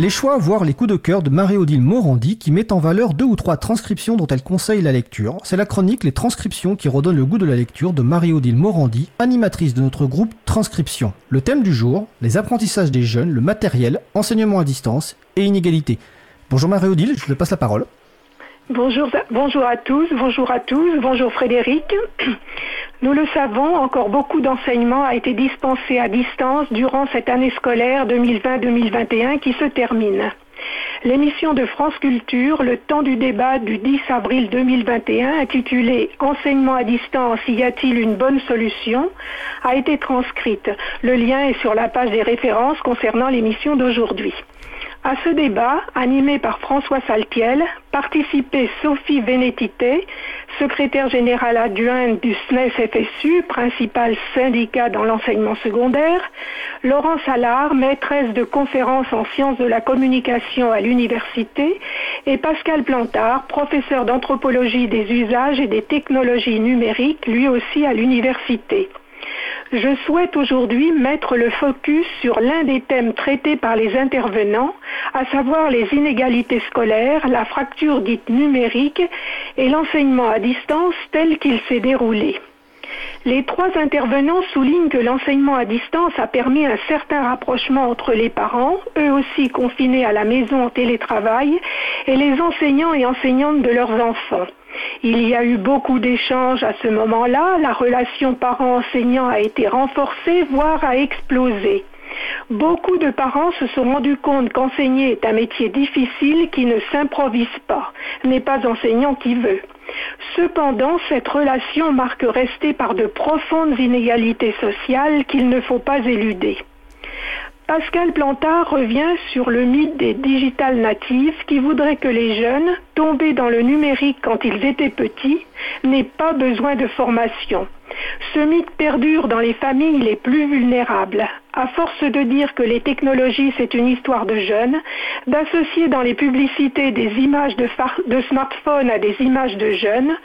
Les choix, voire les coups de cœur de Marie-Odile Morandi qui met en valeur deux ou trois transcriptions dont elle conseille la lecture. C'est la chronique Les transcriptions qui redonne le goût de la lecture de Marie-Odile Morandi, animatrice de notre groupe Transcription. Le thème du jour, les apprentissages des jeunes, le matériel, enseignement à distance et inégalité. Bonjour Marie-Odile, je te passe la parole. Bonjour, bonjour à tous, bonjour à tous, bonjour Frédéric. Nous le savons, encore beaucoup d'enseignement a été dispensé à distance durant cette année scolaire 2020-2021 qui se termine. L'émission de France Culture, le temps du débat du 10 avril 2021, intitulée Enseignement à distance, y a-t-il une bonne solution? a été transcrite. Le lien est sur la page des références concernant l'émission d'aujourd'hui. À ce débat, animé par François Saltiel, participait Sophie Vénétité, secrétaire générale adjointe du SNES-FSU, principal syndicat dans l'enseignement secondaire, Laurence Allard, maîtresse de conférences en sciences de la communication à l'université, et Pascal Plantard, professeur d'anthropologie des usages et des technologies numériques, lui aussi à l'université. Je souhaite aujourd'hui mettre le focus sur l'un des thèmes traités par les intervenants, à savoir les inégalités scolaires, la fracture dite numérique et l'enseignement à distance tel qu'il s'est déroulé. Les trois intervenants soulignent que l'enseignement à distance a permis un certain rapprochement entre les parents, eux aussi confinés à la maison en télétravail, et les enseignants et enseignantes de leurs enfants. Il y a eu beaucoup d'échanges à ce moment-là, la relation parent-enseignant a été renforcée, voire a explosé. Beaucoup de parents se sont rendus compte qu'enseigner est un métier difficile qui ne s'improvise pas, n'est pas enseignant qui veut. Cependant, cette relation marque restée par de profondes inégalités sociales qu'il ne faut pas éluder. Pascal Plantard revient sur le mythe des digital natifs qui voudraient que les jeunes, tombés dans le numérique quand ils étaient petits, n'aient pas besoin de formation. Ce mythe perdure dans les familles les plus vulnérables. À force de dire que les technologies c'est une histoire de jeunes, d'associer dans les publicités des images de, smartphones à des images de jeunes,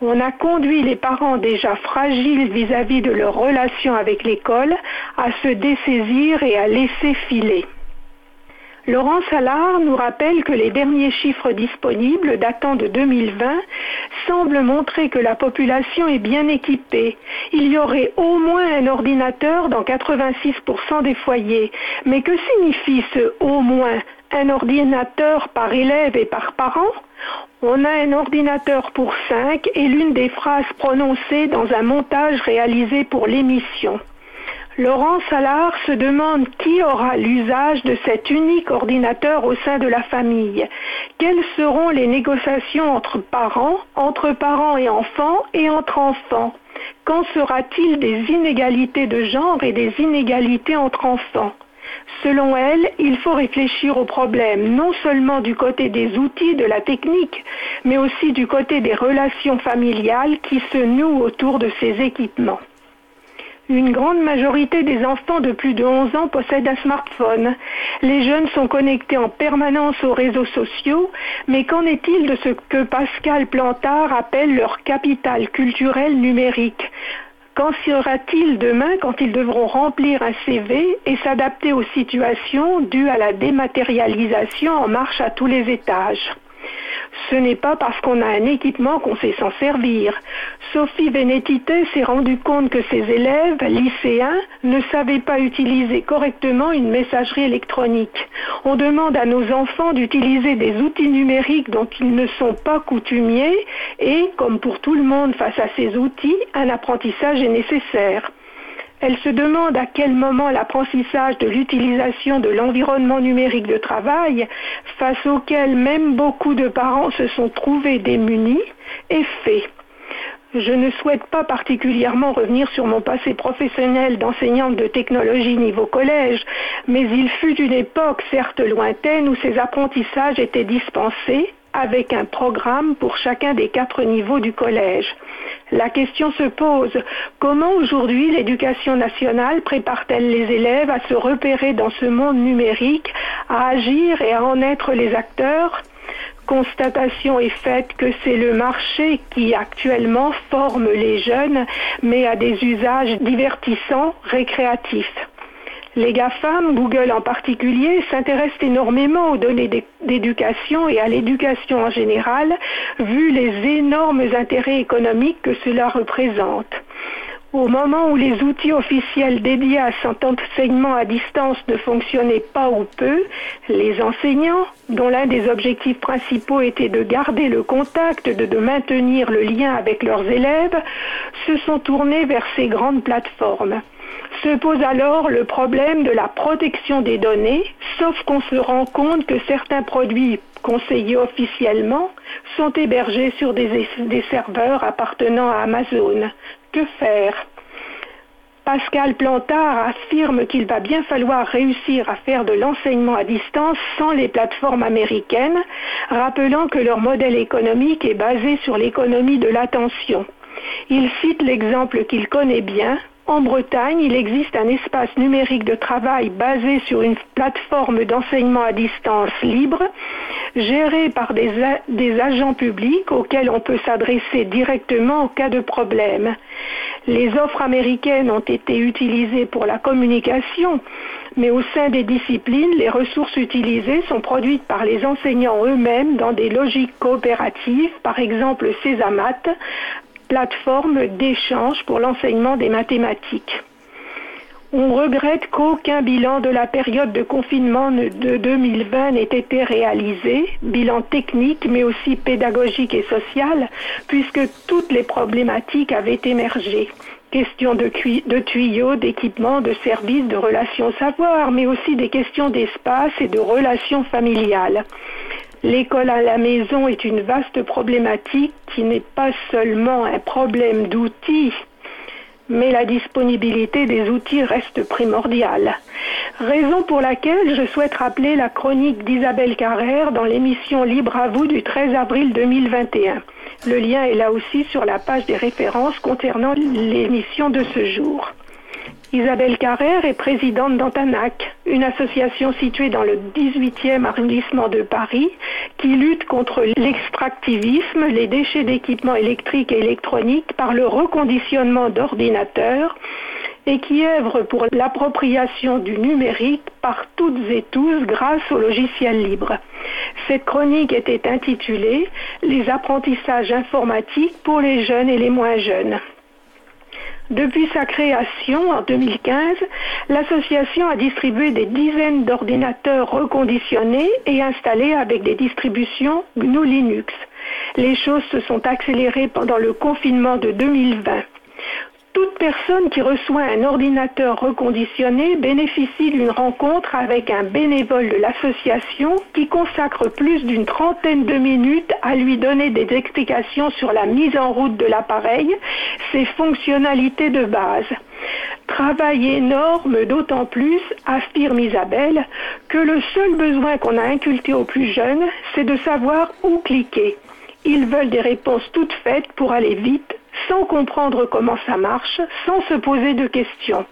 on a conduit les parents déjà fragiles vis-à-vis de leur relation avec l'école à se dessaisir et à laisser filer. Laurent Salard nous rappelle que les derniers chiffres disponibles datant de 2020 semblent montrer que la population est bien équipée. Il y aurait au moins un ordinateur dans 86% des foyers. Mais que signifie ce au moins un ordinateur par élève et par parent? On a un ordinateur pour cinq et l'une des phrases prononcées dans un montage réalisé pour l'émission. Laurent Salard se demande qui aura l'usage de cet unique ordinateur au sein de la famille. Quelles seront les négociations entre parents, entre parents et enfants et entre enfants? Quand sera-t-il des inégalités de genre et des inégalités entre enfants? Selon elle, il faut réfléchir au problème non seulement du côté des outils, de la technique, mais aussi du côté des relations familiales qui se nouent autour de ces équipements. Une grande majorité des enfants de plus de 11 ans possèdent un smartphone. Les jeunes sont connectés en permanence aux réseaux sociaux, mais qu'en est-il de ce que Pascal Plantard appelle leur capital culturel numérique? Qu'en sera-t-il demain quand ils devront remplir un CV et s'adapter aux situations dues à la dématérialisation en marche à tous les étages? Ce n'est pas parce qu'on a un équipement qu'on sait s'en servir. Sophie Vénétité s'est rendu compte que ses élèves, lycéens, ne savaient pas utiliser correctement une messagerie électronique. On demande à nos enfants d'utiliser des outils numériques dont ils ne sont pas coutumiers et, comme pour tout le monde face à ces outils, un apprentissage est nécessaire. Elle se demande à quel moment l'apprentissage de l'utilisation de l'environnement numérique de travail, face auquel même beaucoup de parents se sont trouvés démunis, est fait. Je ne souhaite pas particulièrement revenir sur mon passé professionnel d'enseignante de technologie niveau collège, mais il fut une époque certes lointaine où ces apprentissages étaient dispensés avec un programme pour chacun des quatre niveaux du collège. La question se pose, comment aujourd'hui l'éducation nationale prépare-t-elle les élèves à se repérer dans ce monde numérique, à agir et à en être les acteurs? Constatation est faite que c'est le marché qui actuellement forme les jeunes, mais à des usages divertissants, récréatifs. Les GAFAM, Google en particulier, s'intéressent énormément aux données d'éducation et à l'éducation en général, vu les énormes intérêts économiques que cela représente. Au moment où les outils officiels dédiés à cet enseignement à distance ne fonctionnaient pas ou peu, les enseignants, dont l'un des objectifs principaux était de garder le contact, de, de, maintenir le lien avec leurs élèves, se sont tournés vers ces grandes plateformes. Se pose alors le problème de la protection des données, sauf qu'on se rend compte que certains produits conseillés officiellement sont hébergés sur des, serveurs appartenant à Amazon. Que faire? Pascal Plantard affirme qu'il va bien falloir réussir à faire de l'enseignement à distance sans les plateformes américaines, rappelant que leur modèle économique est basé sur l'économie de l'attention. Il cite l'exemple qu'il connaît bien, en Bretagne, il existe un espace numérique de travail basé sur une plateforme d'enseignement à distance libre, gérée par des, agents publics auxquels on peut s'adresser directement en cas de problème. Les offres américaines ont été utilisées pour la communication, mais au sein des disciplines, les ressources utilisées sont produites par les enseignants eux-mêmes dans des logiques coopératives, par exemple Césamat, plateforme d'échange pour l'enseignement des mathématiques. On regrette qu'aucun bilan de la période de confinement de 2020 n'ait été réalisé, bilan technique mais aussi pédagogique et social, puisque toutes les problématiques avaient émergé. Questions de, de tuyaux, d'équipements, de services, de relations savoir, mais aussi des questions d'espace et de relations familiales. L'école à la maison est une vaste problématique qui n'est pas seulement un problème d'outils, mais la disponibilité des outils reste primordiale. Raison pour laquelle je souhaite rappeler la chronique d'Isabelle Carrère dans l'émission Libre à vous du 13 avril 2021. Le lien est là aussi sur la page des références concernant l'émission de ce jour. Isabelle Carrère est présidente d'Antanac, une association située dans le 18e arrondissement de Paris qui lutte contre l'extractivisme, les déchets d'équipements électriques et électroniques par le reconditionnement d'ordinateurs et qui œuvre pour l'appropriation du numérique par toutes et tous grâce au logiciel libre. Cette chronique était intitulée Les apprentissages informatiques pour les jeunes et les moins jeunes. Depuis sa création en 2015, l'association a distribué des dizaines d'ordinateurs reconditionnés et installés avec des distributions GNU Linux. Les choses se sont accélérées pendant le confinement de 2020 toute personne qui reçoit un ordinateur reconditionné bénéficie d'une rencontre avec un bénévole de l'association qui consacre plus d'une trentaine de minutes à lui donner des explications sur la mise en route de l'appareil, ses fonctionnalités de base. Travail énorme, d'autant plus, affirme Isabelle, que le seul besoin qu'on a inculqué aux plus jeunes, c'est de savoir où cliquer. Ils veulent des réponses toutes faites pour aller vite, sans comprendre comment ça marche, sans se poser de questions.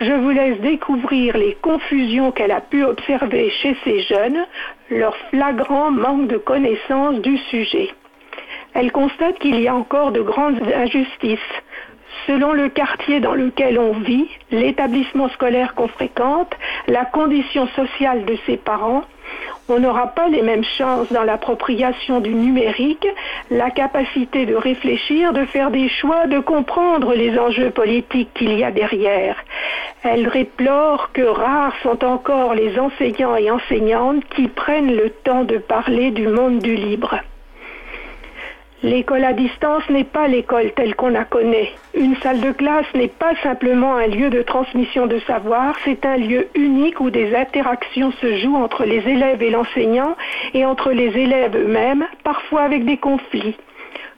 Je vous laisse découvrir les confusions qu'elle a pu observer chez ces jeunes, leur flagrant manque de connaissance du sujet. Elle constate qu'il y a encore de grandes injustices. Selon le quartier dans lequel on vit, l'établissement scolaire qu'on fréquente, la condition sociale de ses parents, on n'aura pas les mêmes chances dans l'appropriation du numérique, la capacité de réfléchir, de faire des choix, de comprendre les enjeux politiques qu'il y a derrière. Elle réplore que rares sont encore les enseignants et enseignantes qui prennent le temps de parler du monde du libre. L'école à distance n'est pas l'école telle qu'on la connaît. Une salle de classe n'est pas simplement un lieu de transmission de savoir, c'est un lieu unique où des interactions se jouent entre les élèves et l'enseignant et entre les élèves eux-mêmes, parfois avec des conflits.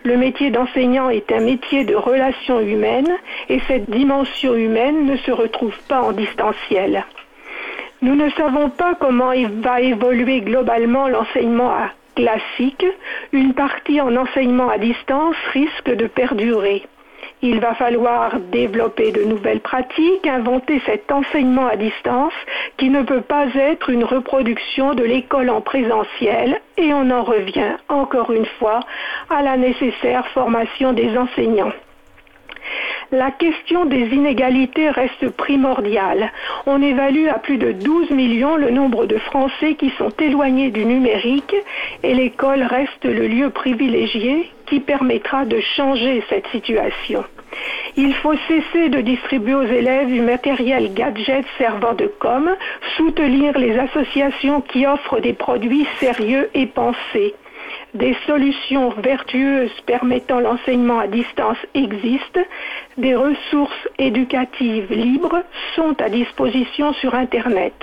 Le métier d'enseignant est un métier de relations humaines et cette dimension humaine ne se retrouve pas en distanciel. Nous ne savons pas comment va évoluer globalement l'enseignement à classique, une partie en enseignement à distance risque de perdurer. Il va falloir développer de nouvelles pratiques, inventer cet enseignement à distance qui ne peut pas être une reproduction de l'école en présentiel et on en revient encore une fois à la nécessaire formation des enseignants. La question des inégalités reste primordiale. On évalue à plus de 12 millions le nombre de Français qui sont éloignés du numérique et l'école reste le lieu privilégié qui permettra de changer cette situation. Il faut cesser de distribuer aux élèves du matériel gadget servant de com, soutenir les associations qui offrent des produits sérieux et pensés. Des solutions vertueuses permettant l'enseignement à distance existent. Des ressources éducatives libres sont à disposition sur Internet.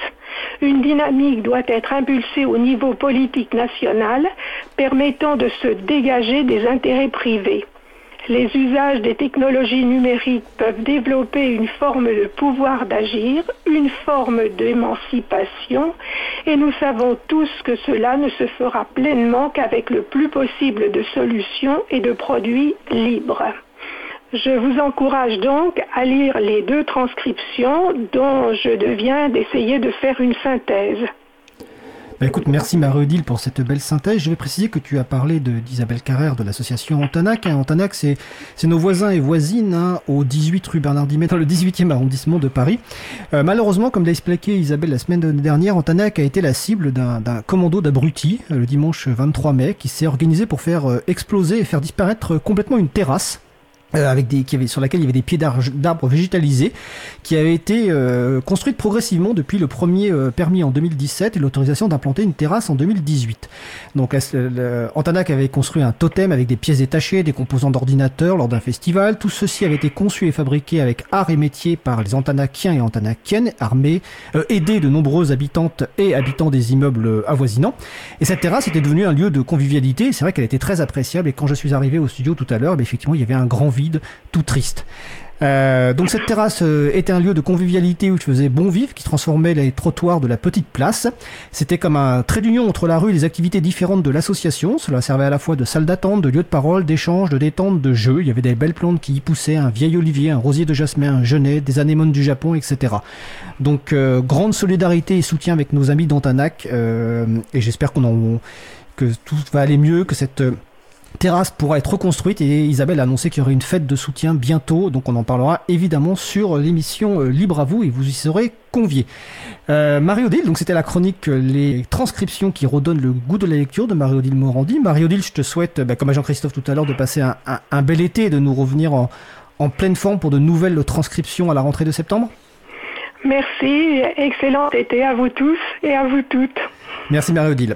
Une dynamique doit être impulsée au niveau politique national permettant de se dégager des intérêts privés les usages des technologies numériques peuvent développer une forme de pouvoir d'agir, une forme d'émancipation, et nous savons tous que cela ne se fera pleinement qu'avec le plus possible de solutions et de produits libres. Je vous encourage donc à lire les deux transcriptions dont je deviens d'essayer de faire une synthèse. Bah, écoute, merci Marie-Odile pour cette belle synthèse. Je vais préciser que tu as parlé d'Isabelle Carrère de l'association Antanac. Hein. Antanac, c'est nos voisins et voisines hein, au 18 rue Bernard Dimet, dans le 18e arrondissement de Paris. Euh, malheureusement, comme l'a expliqué Isabelle la semaine dernière, Antanac a été la cible d'un commando d'abrutis euh, le dimanche 23 mai qui s'est organisé pour faire euh, exploser et faire disparaître complètement une terrasse euh, avec des, qui avait, sur laquelle il y avait des pieds d'arbres végétalisés, qui avait été euh, construite progressivement depuis le premier euh, permis en 2017 et l'autorisation d'implanter une terrasse en 2018. Donc Antanac avait construit un totem avec des pièces détachées, des composants d'ordinateur lors d'un festival. Tout ceci avait été conçu et fabriqué avec art et métier par les Antanakiens et Antanakiennes, armés, aidés de nombreuses habitantes et habitants des immeubles avoisinants. Et cette terrasse était devenue un lieu de convivialité. C'est vrai qu'elle était très appréciable. Et quand je suis arrivé au studio tout à l'heure, eh effectivement, il y avait un grand tout triste. Euh, donc cette terrasse euh, était un lieu de convivialité où je faisais bon vivre, qui transformait les trottoirs de la petite place. C'était comme un trait d'union entre la rue et les activités différentes de l'association. Cela servait à la fois de salle d'attente, de lieu de parole, d'échange, de détente, de jeu. Il y avait des belles plantes qui y poussaient, un vieil olivier, un rosier de jasmin, un genêt, des anémones du Japon, etc. Donc euh, grande solidarité et soutien avec nos amis d'Antanac. et j'espère qu'on en, que tout va aller mieux, que cette terrasse pourra être reconstruite et Isabelle a annoncé qu'il y aurait une fête de soutien bientôt, donc on en parlera évidemment sur l'émission euh, Libre à vous et vous y serez conviés. Euh, Marie-Odile, donc c'était la chronique euh, Les transcriptions qui redonnent le goût de la lecture de Marie-Odile Morandi. Marie-Odile, je te souhaite, bah, comme à Jean-Christophe tout à l'heure, de passer un, bel été et de nous revenir en, en pleine forme pour de nouvelles transcriptions à la rentrée de septembre. Merci, excellent été à vous tous et à vous toutes. Merci Marie-Odile.